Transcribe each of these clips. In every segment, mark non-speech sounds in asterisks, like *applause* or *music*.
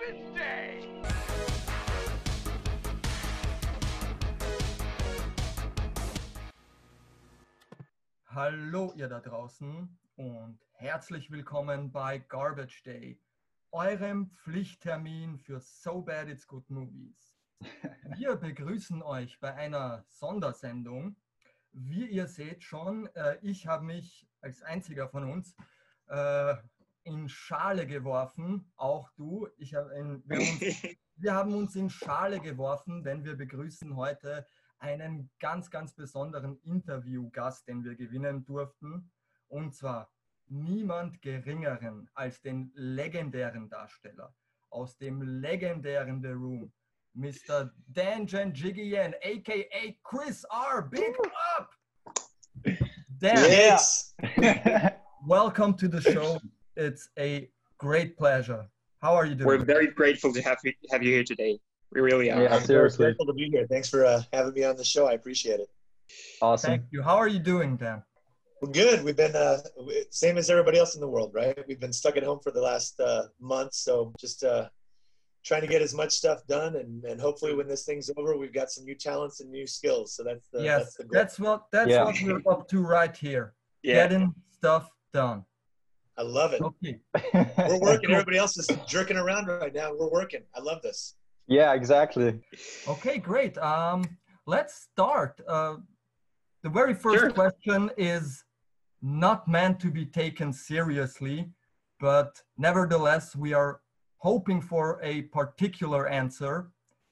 Garbage Day! Hallo ihr da draußen und herzlich willkommen bei Garbage Day, eurem Pflichttermin für So Bad It's Good Movies. *laughs* Wir begrüßen euch bei einer Sondersendung. Wie ihr seht schon, äh, ich habe mich als einziger von uns äh, in Schale geworfen, auch du. Ich hab in, wir, haben uns, *laughs* wir haben uns in Schale geworfen, denn wir begrüßen heute einen ganz, ganz besonderen Interviewgast, den wir gewinnen durften. Und zwar niemand Geringeren als den legendären Darsteller aus dem legendären The Room, Mr. Dan Jiggy Yen, aka Chris R. Big up! Dan, Yes. welcome to the show. *laughs* It's a great pleasure. How are you doing? We're very grateful to have you, have you here today. We really are. Yeah, I'm seriously. grateful to be here. Thanks for uh, having me on the show. I appreciate it. Awesome. Thank you. How are you doing, Dan? We're good. We've been uh, same as everybody else in the world, right? We've been stuck at home for the last uh, month, so just uh, trying to get as much stuff done, and, and hopefully when this thing's over, we've got some new talents and new skills. So that's the yes, that's the goal. that's what that's Yeah. what we're up to right here. Yeah. Getting stuff done. I love it. Okay. We're *laughs* working. Everybody else is jerking around right now. We're working. I love this. yeah, exactly. Okay, great. Um, let's start. Uh, the very first Sure. question is not meant to be taken seriously, but nevertheless, we are hoping for a particular answer.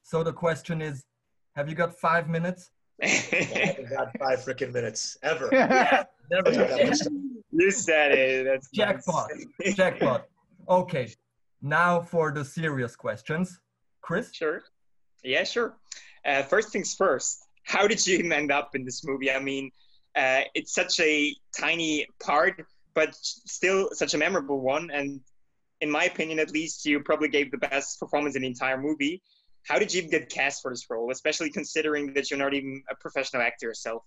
So the question is, have you got five minutes? *laughs* I haven't got five freaking minutes ever. *laughs* Never took that much time. You said it. That's Jackpot. nice. Jackpot. Okay, now for the serious questions. Chris? Sure. Yeah, sure. Uh, first things first. How did you *laughs* end up in this movie? I mean, uh, it's such a tiny part, but still such a memorable one. And in my opinion, at least, you probably gave the best performance in the entire movie. How did you get cast for this role, especially considering that you're not even a professional actor yourself?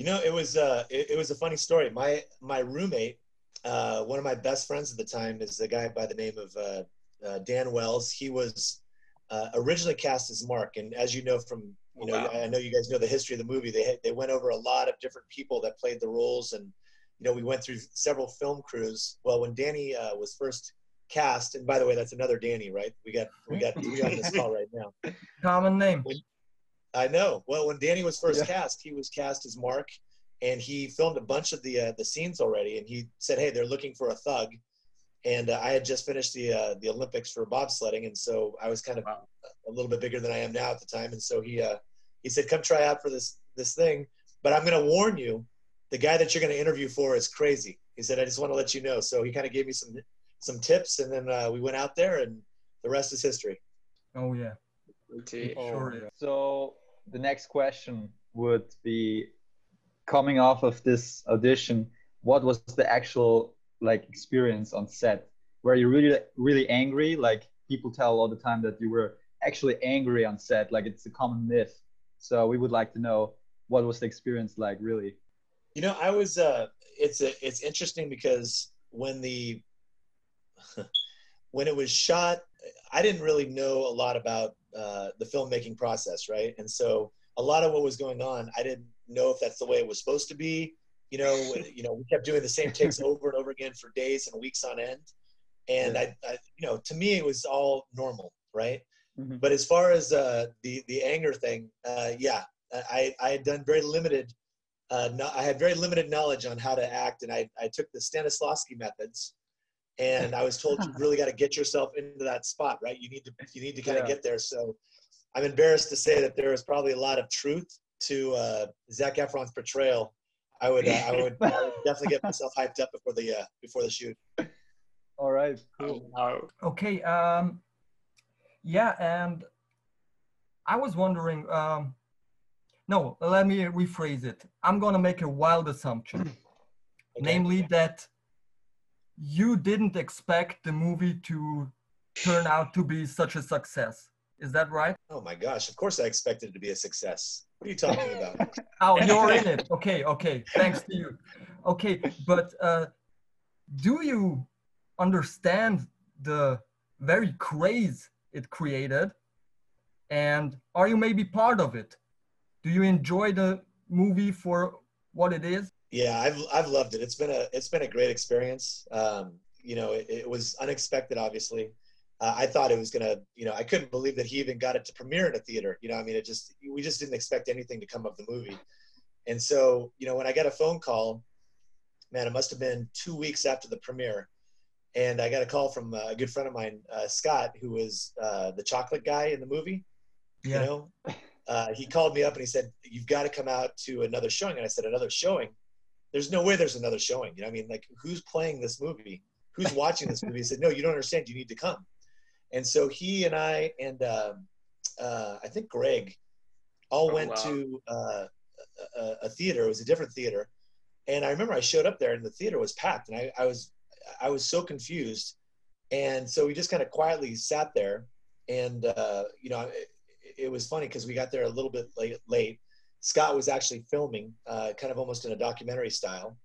You know, it was uh, it, it was a funny story. My my roommate, uh, one of my best friends at the time, is a guy by the name of uh, uh, Dan Wells. He was uh, originally cast as Mark, and as you know from you know, Wow. I know you guys know the history of the movie. They they went over a lot of different people that played the roles, and you know, we went through several film crews. Well, when Danny uh, was first cast, and by the way, that's another Danny, right? We got we got three *laughs* on this call right now. Common name. I know. Well, when Danny was first Yeah. cast, he was cast as Mark, and he filmed a bunch of the uh, the scenes already. And he said, "Hey, they're looking for a thug." And uh, I had just finished the uh, the Olympics for bobsledding, and so I was kind of Wow. a little bit bigger than I am now at the time. And so he uh, he said, "Come try out for this this thing, but I'm going to warn you, the guy that you're going to interview for is crazy." He said, "I just want to let you know." So he kind of gave me some some tips, and then uh, we went out there, and the rest is history. Oh yeah. Pretty- Sure is. So the next question would be coming off of this audition, what was the actual like experience on set? Were you really really angry? Like people tell all the time that you were actually angry on set, like it's a common myth. So we would like to know what was the experience like really? You know, I was. Uh, it's a, it's interesting because when the *laughs* when it was shot, I didn't really know a lot about uh, the filmmaking process, right? And so a lot of what was going on, I didn't know if that's the way it was supposed to be. You know, *laughs* you know, we kept doing the same takes over and over again for days and weeks on end, and I, I you know, to me, it was all normal, right? Mhm. But as far as uh, the the anger thing, uh, yeah, I I had done very limited. Uh, no, I had very limited knowledge on how to act, and I, I took the Stanislavski methods, and I was told you really got to get yourself into that spot, right? You need to you need to kind of Yeah. get there. So I'm embarrassed to say that there is probably a lot of truth to uh, Zac Efron's portrayal. I would uh, I would I would definitely get myself hyped up before the uh, before the shoot. All right, cool. Okay. Um, yeah, and I was wondering. Um, no, let me rephrase it. I'm gonna make a wild assumption, *clears throat* Okay. namely that you didn't expect the movie to turn out to be such a success. Is that right? Oh my gosh! Of course, I expected it to be a success. What are you talking about? *laughs* Oh, you're in it. Okay, okay. Thanks to you. Okay, but uh, do you understand the very craze it created? And are you maybe part of it? Do you enjoy the movie for what it is? Yeah, I've I've loved it. It's been a it's been a great experience. Um, you know, it, it was unexpected, obviously. Uh, I thought it was gonna, you know, I couldn't believe that he even got it to premiere in a theater. You know, I mean, it just we just didn't expect anything to come of the movie. And so, you know, when I got a phone call, man, it must have been two weeks after the premiere, and I got a call from a good friend of mine, uh, Scott, who was uh, the chocolate guy in the movie. Yeah. You know, uh, he called me up and he said, "You've got to come out to another showing." And I said, "Another showing? There's no way there's another showing." You know, I mean, like, who's playing this movie? Who's watching this movie? He said, "No, you don't understand. You need to come." And so he and I and um, uh, I think Greg all Oh, went wow. to uh, a, a theater. It was a different theater, and I remember I showed up there and the theater was packed, and I, I was I was so confused, and so we just kind of quietly sat there, and uh, you know it, it was funny because we got there a little bit late. Late, Scott was actually filming, uh, kind of almost in a documentary style.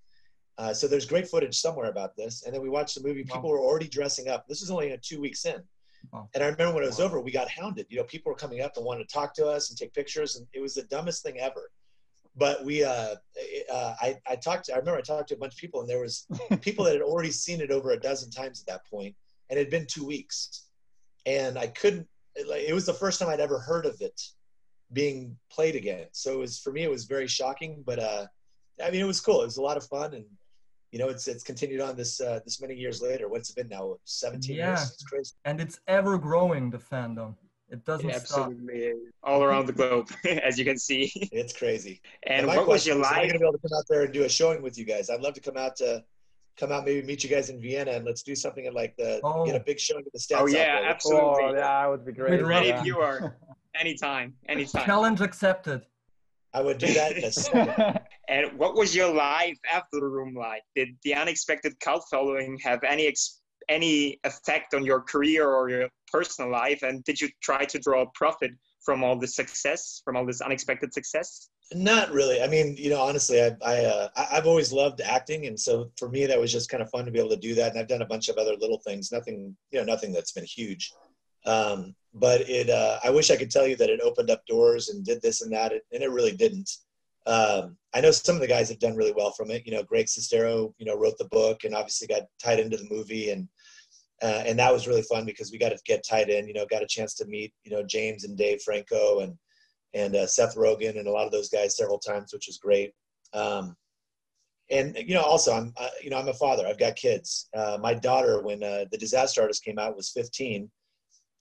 Uh, so there's great footage somewhere about this, and then we watched the movie. Wow. People were already dressing up. This was only uh, two weeks in, Wow. and I remember when it was Wow. over, we got hounded. You know, people were coming up and wanted to talk to us and take pictures, and it was the dumbest thing ever. But we, uh, uh, I, I talked. To, I remember I talked to a bunch of people, and there was *laughs* people that had already seen it over a dozen times at that point, and it had been two weeks, and I couldn't. It, like, it was the first time I'd ever heard of it being played again. So it was for me, it was very shocking. But uh, I mean, it was cool. It was a lot of fun, and you know, it's it's continued on this uh, this many years later. What's it been now? Seventeen Yeah. years. It's crazy. And it's ever growing, the fandom. It doesn't It stop. is. all around the globe, *laughs* as you can see. It's crazy. And my what was your question is, Am going to be able to come out there and do a showing with you guys? I'd love to come out to come out, maybe meet you guys in Vienna, and let's do something at like the Oh. get a big showing at the stats. Oh yeah, absolutely. Oh, yeah, that would be great. We'd Ready Yeah. if you are. *laughs* Anytime, anytime. Challenge accepted. I would do that. In. *laughs* And what was your life after the room like? Did the unexpected cult following have any ex- any effect on your career or your personal life? And did you try to draw a profit from all this success, from all this unexpected success? Not really. I mean, you know, honestly, I, I, uh, I- I've always loved acting, and so for me, that was just kind of fun to be able to do that. And I've done a bunch of other little things. Nothing, you know, nothing that's been huge. Um, but it, uh, I wish I could tell you that it opened up doors and did this and that, and it really didn't. Um, I know some of the guys have done really well from it. You know, Greg Sestero, you know, wrote the book and obviously got tied into the movie, and uh, and that was really fun because we got to get tied in. You know, got a chance to meet you know James and Dave Franco and and uh, Seth Rogen and a lot of those guys several times, which was great. Um, and you know, also I'm uh, you know I'm a father. I've got kids. Uh, my daughter, when uh, the Disaster Artist came out, was 15.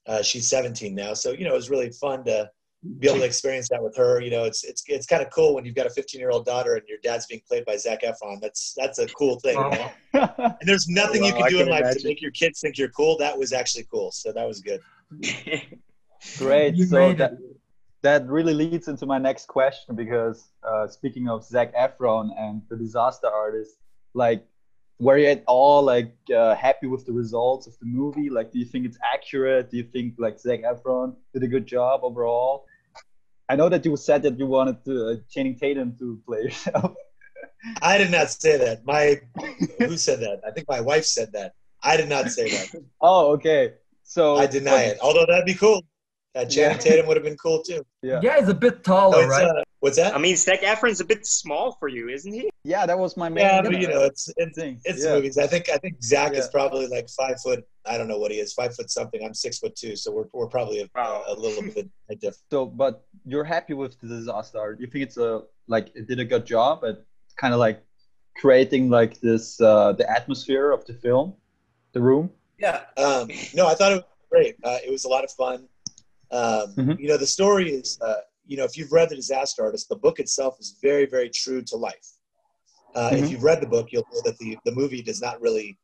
Uh, she's 17 now, so you know it was really fun to be able to experience that with her. You know, it's it's it's kind of cool when you've got a 15 year old daughter and your dad's being played by Zac Efron. That's that's a cool thing. you know? And there's nothing you can I do in can life to make your kids think you're cool. That was actually cool. So that was good. *laughs* Great. You so that, it. that really leads into my next question because uh, speaking of Zac Efron and the disaster artist, like, were you at all like uh, happy with the results of the movie? Like, do you think it's accurate? Do you think like Zac Efron did a good job overall? I know that you said that you wanted to, uh, Channing Tatum to play yourself. *laughs* I did not say that. My who said that? I think my wife said that. I did not say that. *laughs* oh, okay. So I deny it. Although that'd be cool. That Channing Yeah. Tatum would have been cool too. Yeah. Yeah, it's a bit So taller, it's, right? uh, what's that? I mean, Zac Efron's a bit small for you, isn't he? Yeah, that was my main. Yeah, but you know, it's it's it's yeah. movies. I think I think Zac is probably like five foot. I don't know what he is, five foot something. I'm six foot two, so we're we're probably a, Wow. a little bit different. *laughs* So, but you're happy with the disaster art? You think it's a like it did a good job at kind of like creating like this uh, the atmosphere of the film, the room. Yeah. Um, no, I thought it was great. Uh, it was a lot of fun. Um, Mhm. You know, the story is, uh, you know, if you've read The Disaster Artist, the book itself is very, very true to life. Uh, If Mhm. you've read the book, you'll know that the, the movie does not really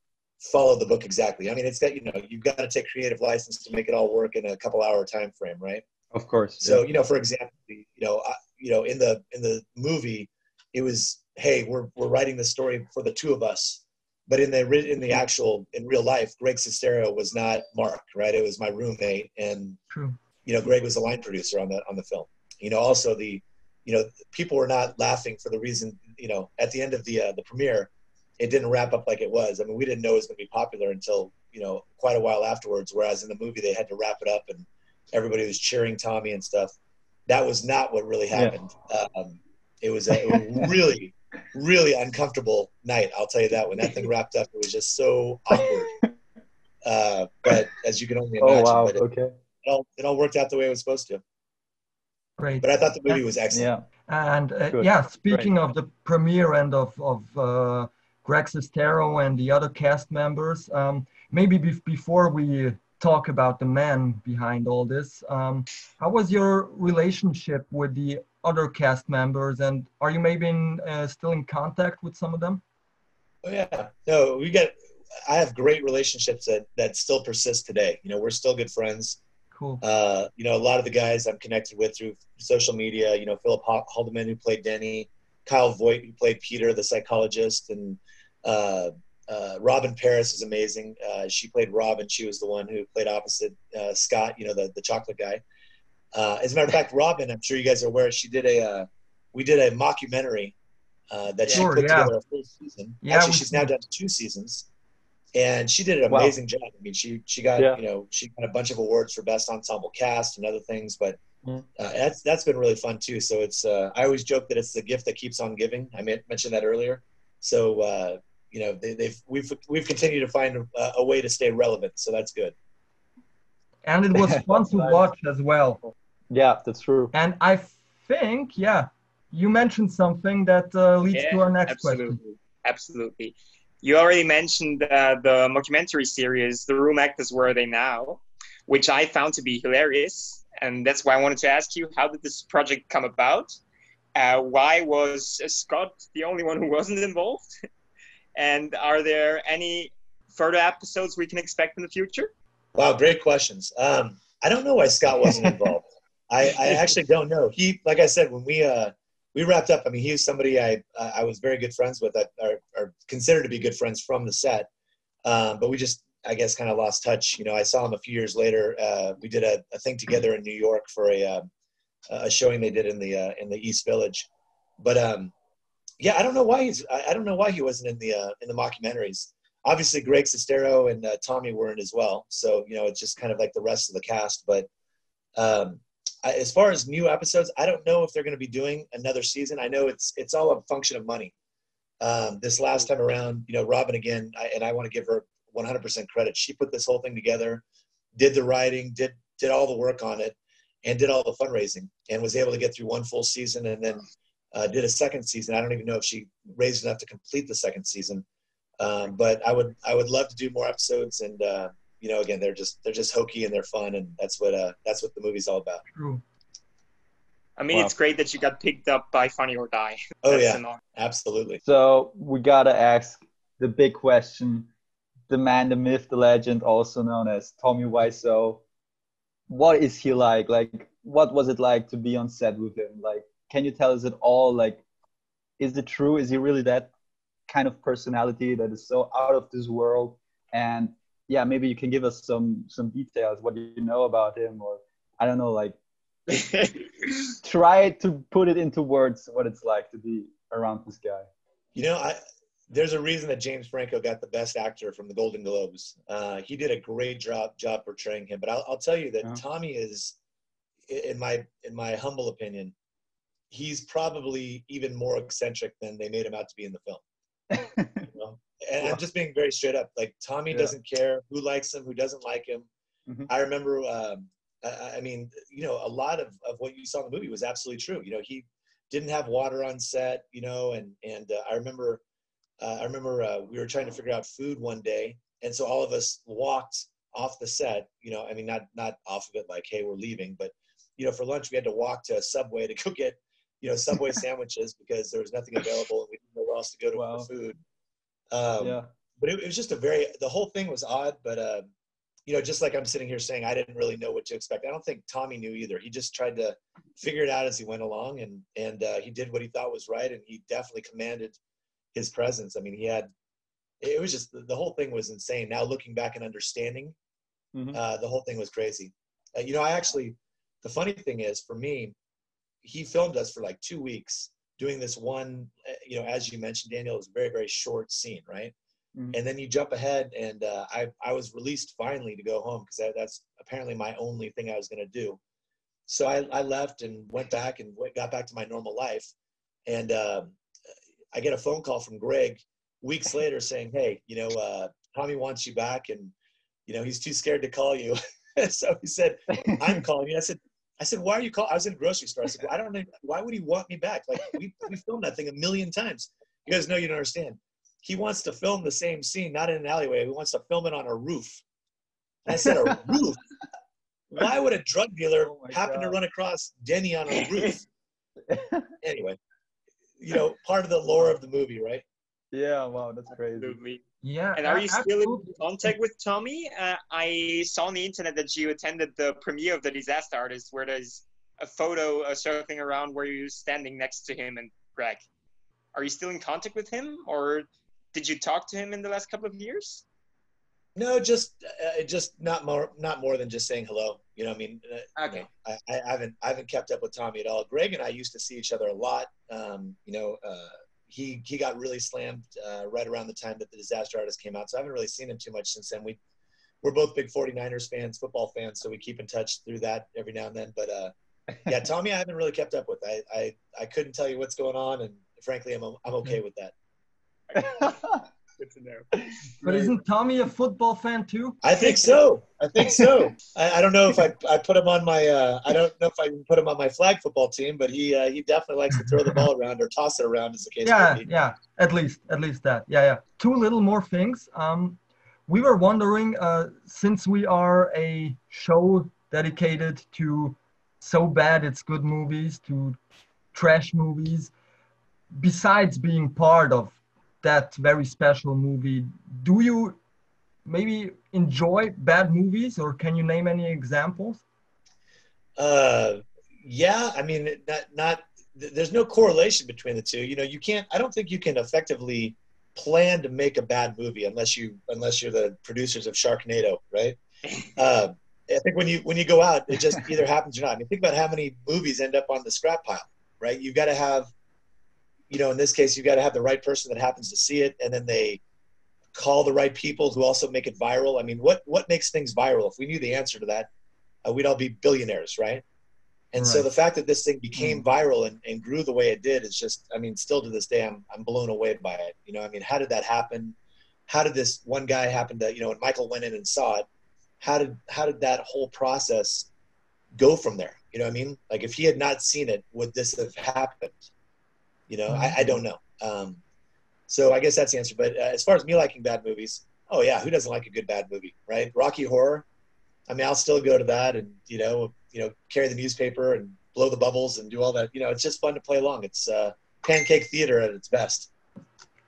follow the book exactly. I mean, it's got, you know, you've got to take creative license to make it all work in a couple hour time frame, right? Of course. So, you know, for example, you know, I, you know, in the in the movie, it was, hey, we're we're writing the story for the two of us. But in the ri- in the actual in real life, Greg Sestero was not Mark, right? It was my roommate, and True. you know, Greg was the line producer on the on the film. You know, also the, you know, people were not laughing for the reason, you know, at the end of the uh, the premiere, it didn't wrap up like it was. I mean, we didn't know it was going to be popular until you know, quite a while afterwards. Whereas in the movie, they had to wrap it up and everybody was cheering Tommy and stuff. That was not what really happened. Yeah. Um, it was a, it was really, really uncomfortable night. I'll tell you that. When that thing wrapped up, it was just so awkward. Uh, but as you can only imagine, oh wow, it, okay, it all, it all worked out the way it was supposed to. Great. But I thought the movie was excellent. Yeah. And uh, yeah, speaking Great. of the premiere and of of uh, Greg Sestero and the other cast members, um, maybe be before we talk about the man behind all this, um, how was your relationship with the other cast members, and are you maybe in, uh, still in contact with some of them? Oh yeah, no, we get. I have great relationships that that still persist today. You know, we're still good friends. Cool. Uh, you know, a lot of the guys I'm connected with through social media. You know, Philip Haldeman who played Denny, Kyle Vogt who played Peter, the psychologist, and uh, uh, Robyn Paris is amazing. Uh, she played Robin. She was the one who played opposite uh, Scott. You know, the the chocolate guy. Uh, as a matter of fact, Robyn, I'm sure you guys are aware, she did a uh, we did a mockumentary uh, that sure, she put yeah. together a full season. Yeah, Actually, she's now done two seasons, and she did an amazing wow. job. I mean, she she got yeah. you know she got a bunch of awards for best ensemble cast and other things, but. Mm. Uh, that's that's been really fun too. So it's uh, I always joke that it's the gift that keeps on giving. I mentioned that earlier. So uh, you know they, have we've we've continued to find a, a, way to stay relevant. So that's good. And it was *laughs* fun to watch as well. Yeah, that's true. And I think, yeah, you mentioned something that uh, leads yeah, to our next absolutely. question. Absolutely. You already mentioned uh, the mockumentary series, The Room Actors Where Are They Now, which I found to be hilarious. And that's why I wanted to ask you how did this project come about? Uh, why was Scott the only one who wasn't involved? *laughs* and are there any further episodes we can expect in the future? Wow, great questions. Um, I don't know why Scott wasn't *laughs* involved. I, I actually don't know. He, like I said, when we uh, we wrapped up, I mean, he was somebody I I was very good friends with, or, or considered to be good friends from the set. Um, but we just, I guess, kind of lost touch. You know, I saw him a few years later. Uh, we did a, a, thing together in New York for a uh, a showing they did in the uh, in the East Village. But um, yeah, I don't know why he's. I, I don't know why he wasn't in the uh, in the mockumentaries. Obviously, Greg Sestero and uh, Tommy weren't as well. So you know, it's just kind of like the rest of the cast. But um, as far as new episodes, I don't know if they're going to be doing another season. I know it's it's all a function of money. Um, this last time around, you know, Robyn again, I, and I want to give her 100% credit. She put this whole thing together, did the writing, did did all the work on it, and did all the fundraising, and was able to get through one full season, and then uh, did a second season. I don't even know if she raised enough to complete the second season, um, but I would I would love to do more episodes, and uh, you know, again, they're just they're just hokey and they're fun, and that's what uh, that's what the movie's all about. True. I mean, wow. it's great that you got picked up by Funny or Die. oh yeah, absolutely. So we gotta ask the big question: the man, the myth, the legend, also known as Tommy Wiseau. What is he like? Like, what was it like to be on set with him? Like, can you tell us it all? Like, is it true? Is he really that kind of personality that is so out of this world? And yeah, maybe you can give us some some details. What do you know about him, or I don't know, like *laughs* try to put it into words what it's like to be around this guy. You know, I there's a reason that James Franco got the Best Actor from the Golden Globes. Uh, he did a great job job portraying him. But I'll, I'll tell you that yeah. Tommy is, in my in my humble opinion, he's probably even more eccentric than they made him out to be in the film. *laughs* and I'm just being very straight up. Like Tommy yeah. doesn't care who likes him, who doesn't like him. Mm-hmm. I remember, um, I, I, mean, you know, a lot of, of what you saw in the movie was absolutely true. You know, he didn't have water on set, you know, and, and uh, I remember, uh, I remember uh, we were trying to figure out food one day. And so all of us walked off the set, you know, I mean, not, not off of it like, Hey, we're leaving, but you know, for lunch, we had to walk to a Subway to go get, you know, Subway *laughs* sandwiches because there was nothing available and we didn't know where else to go to wow. for food. Um, yeah. But it, it, was just a very, the whole thing was odd, but, uh, you know, just like I'm sitting here saying, I didn't really know what to expect. I don't think Tommy knew either. He just tried to figure it out as he went along and, and uh, he did what he thought was right. And he definitely commanded his presence. I mean, he had, it was just, the whole thing was insane. Now looking back and understanding, mm-hmm. uh, the whole thing was crazy. Uh, you know, I actually, the funny thing is for me, he filmed us for like two weeks doing this one, you know, as you mentioned, Daniel, it was a very, very short scene, right? mm-hmm. and then you jump ahead, and uh, I I was released finally to go home because that's apparently my only thing I was going to do. So I, I left and went back and went, got back to my normal life, and uh, I get a phone call from Greg weeks later saying, "Hey, you know, uh, Tommy wants you back, and you know he's too scared to call you." *laughs* so he said, "I'm calling you." I said, "I said, why are you calling?" I was in a grocery store. I said, well, "I don't know. Why would he want me back? Like we we filmed that thing a million times." He goes, "No, you don't understand. He wants to film the same scene, not in an alleyway. He wants to film it on a roof." And I said, "A *laughs* roof? Why would a drug dealer oh happen God. to run across Denny on a roof?" *laughs* anyway, you know, part of the lore of the movie, right? Yeah, wow, that's crazy. Yeah. And are you still in contact with Tommy? Uh, I saw on the internet that you attended the premiere of The Disaster Artist, where there's a photo uh, circling around where you're standing next to him and Greg. Are you still in contact with him, or did you talk to him in the last couple of years? No, just uh, just not more not more than just saying hello. You know, I mean, uh, okay. I, I, haven't I haven't kept up with Tommy at all. Greg and I used to see each other a lot. Um, you know, uh, he he got really slammed uh, right around the time that the Disaster Artist came out, so I haven't really seen him too much since then. We we're both big 49ers fans, football fans, so we keep in touch through that every now and then. But uh, yeah, *laughs* Tommy, I haven't really kept up with. I, I I couldn't tell you what's going on, and frankly, I'm I'm okay with that. *laughs* Good to know. But isn't Tommy a football fan too? I think so. I think so. I, I, don't know if I, I put him on my uh, I don't know if I put him on my flag football team, but he uh, he definitely likes to throw the ball around or toss it around as the case yeah, be. Yeah, at least at least that. Yeah, yeah. Two little more things. Um, we were wondering uh, since we are a show dedicated to so bad it's good movies to trash movies besides being part of that very special movie. Do you maybe enjoy bad movies, or can you name any examples? Uh, yeah, I mean, not not. There's no correlation between the two. You know, you can't. I don't think you can effectively plan to make a bad movie unless you unless you're the producers of Sharknado, right? *laughs* Uh, I think when you when you go out, it just either happens or not. I mean, think about how many movies end up on the scrap pile, right? You've got to have you know, in this case, you've got to have the right person that happens to see it, and then they call the right people who also make it viral. I mean, what what makes things viral? If we knew the answer to that, uh, we'd all be billionaires, right? And right. so the fact that this thing became mm. viral and, and grew the way it did is just, I mean, still to this day, I'm I'm blown away by it. You know, I mean, how did that happen? How did this one guy happen to, you know, when Michael went in and saw it, how did how did that whole process go from there? You know, I mean, like if he had not seen it, would this have happened? You know, I, I don't know. Um, so I guess that's the answer. But uh, as far as me liking bad movies, oh yeah, who doesn't like a good bad movie, right? Rocky Horror. I mean, I'll still go to that and you know, you know, carry the newspaper and blow the bubbles and do all that. You know, it's just fun to play along. It's uh, pancake theater at its best.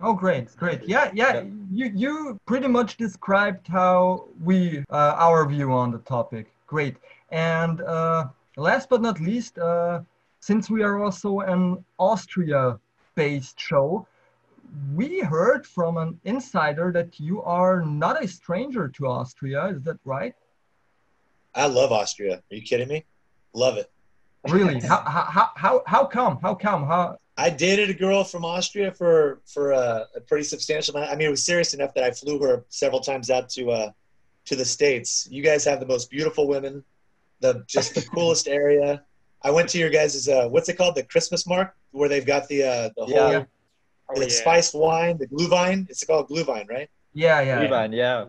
Oh, great, great. Yeah, yeah. You you pretty much described how we uh, our view on the topic. Great. And uh, last but not least, uh, since we are also an Austria-based show, we heard from an insider that you are not a stranger to Austria. Is that right? I love Austria. Are you kidding me? Love it. Really? *laughs* how, how, how, how come? How come? How? I dated a girl from Austria for for a, a pretty substantial amount. I mean, it was serious enough that I flew her several times out to uh, to the states. You guys have the most beautiful women, the just the *laughs* coolest area. I went to your guys' uh, what's it called? The Christmas mark where they've got the uh, the whole yeah. oh, the yeah. spiced wine, the glühwein. It's called glühwein, right? Yeah, yeah. Glühwein, yeah.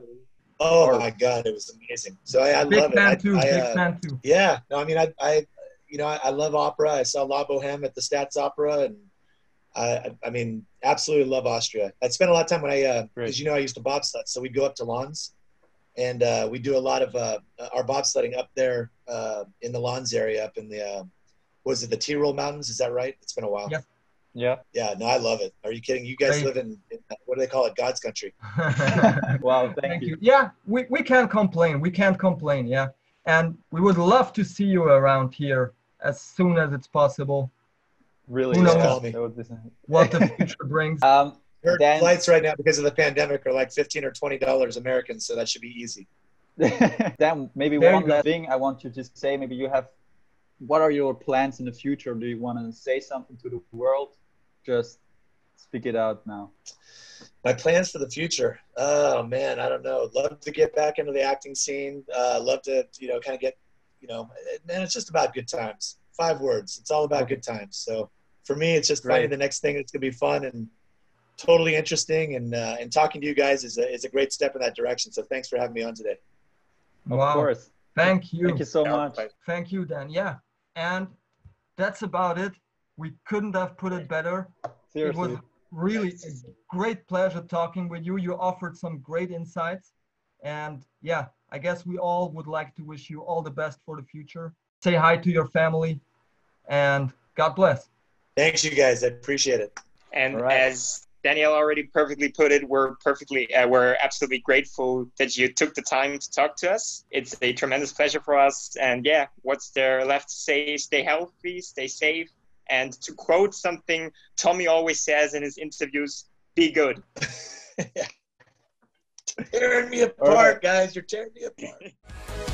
Oh or, my god, it was amazing. So I, I love it. I, too, I, uh, too. Yeah, no, I mean, I, I you know, I, I, love opera. I saw La Boheme at the Staatsoper, and I, I mean, absolutely love Austria. I spent a lot of time when I, because uh, you know, I used to bobsled, so we'd go up to Linz, and uh, we do a lot of uh, our bobsledding up there uh, in the Linz area, up in the uh, was it the Tyrol Mountains? Is that right? It's been a while. Yeah. Yeah. Yeah. No, I love it. Are you kidding? You guys live in, in, what do they call it? God's country. *laughs* wow. Thank, thank you. you. Yeah, we, we can't complain. We can't complain. Yeah. And we would love to see you around here as soon as it's possible. Really? Who knows what the future brings? *laughs* Um, Dan, flights right now because of the pandemic are like 15 or 20 dollars American, so that should be easy. *laughs* then maybe there one last thing I want to just say. Maybe you have. What are your plans in the future? Do you want to say something to the world? Just Speak it out now. My plans for the future. Oh man, I don't know. Love to get back into the acting scene. Uh, love to, you know, kind of get, you know, man, it's just about good times. Five words. It's all about good times. So for me, it's just finding the next thing that's gonna be fun and totally interesting. And uh, and talking to you guys is a, is a great step in that direction. So thanks for having me on today. Of wow. course. Thank you. Thank you so Yeah, much. Thank you, Dan. Yeah. And that's about it. We couldn't have put it better. Seriously. It was really a great pleasure talking with you. You offered some great insights. And yeah, I guess we all would like to wish you all the best for the future. Say hi to your family and God bless. Thanks, you guys. I appreciate it. And All right. as Danielle already perfectly put it, we're perfectly, uh, we're absolutely grateful that you took the time to talk to us. It's a tremendous pleasure for us. And yeah, what's there left to say? Stay healthy, stay safe. And to quote something Tommy always says in his interviews, be good. *laughs* tearing me apart, All right. guys. You're tearing me apart. *laughs*